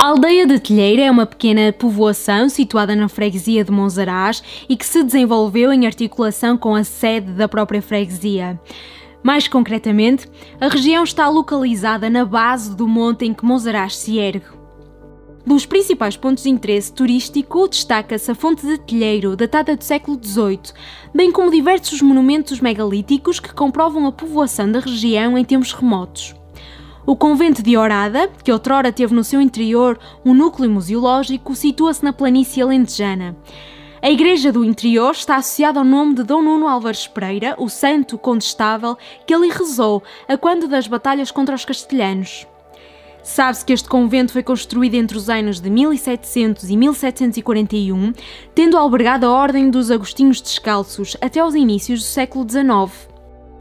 A aldeia de Telheira é uma pequena povoação situada na freguesia de Monsaraz e que se desenvolveu em articulação com a sede da própria freguesia. Mais concretamente, a região está localizada na base do monte em que Monsaraz se ergue. Dos principais pontos de interesse turístico destaca-se a Fonte de Telheiro, datada do século XVIII, bem como diversos monumentos megalíticos que comprovam a povoação da região em tempos remotos. O convento de Orada, que outrora teve no seu interior um núcleo museológico, situa-se na planície alentejana. A Igreja do Interior está associada ao nome de Dom Nuno Álvares Pereira, o santo condestável que ali rezou a quando das batalhas contra os castelhanos. Sabe-se que este convento foi construído entre os anos de 1700 e 1741, tendo albergado a Ordem dos Agostinhos Descalços até aos inícios do século XIX.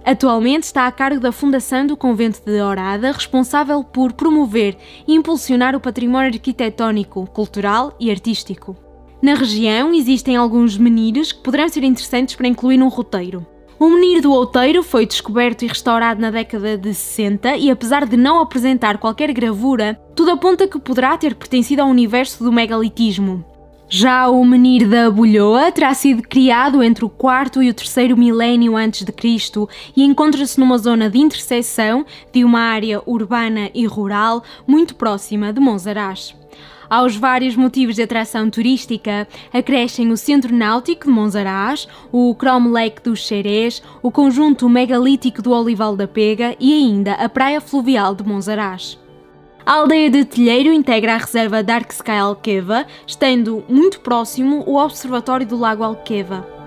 Atualmente está a cargo da Fundação do Convento de Orada, responsável por promover e impulsionar o património arquitetónico, cultural e artístico. Na região existem alguns menires que poderão ser interessantes para incluir num roteiro. O menir do Outeiro foi descoberto e restaurado na década de 60 e, apesar de não apresentar qualquer gravura, tudo aponta que poderá ter pertencido ao universo do megalitismo. Já o menir da Bulhoa terá sido criado entre o quarto e o terceiro milénio antes de Cristo e encontra-se numa zona de interseção de uma área urbana e rural muito próxima de Monsaraz. Aos vários motivos de atração turística acrescem o Centro Náutico de Monsaraz, o Chrome Lake dos Xerés, o conjunto megalítico do Olival da Pega e ainda a Praia Fluvial de Monsaraz. A aldeia de Telheiro integra a reserva Dark Sky Alqueva, estando muito próximo o Observatório do Lago Alqueva.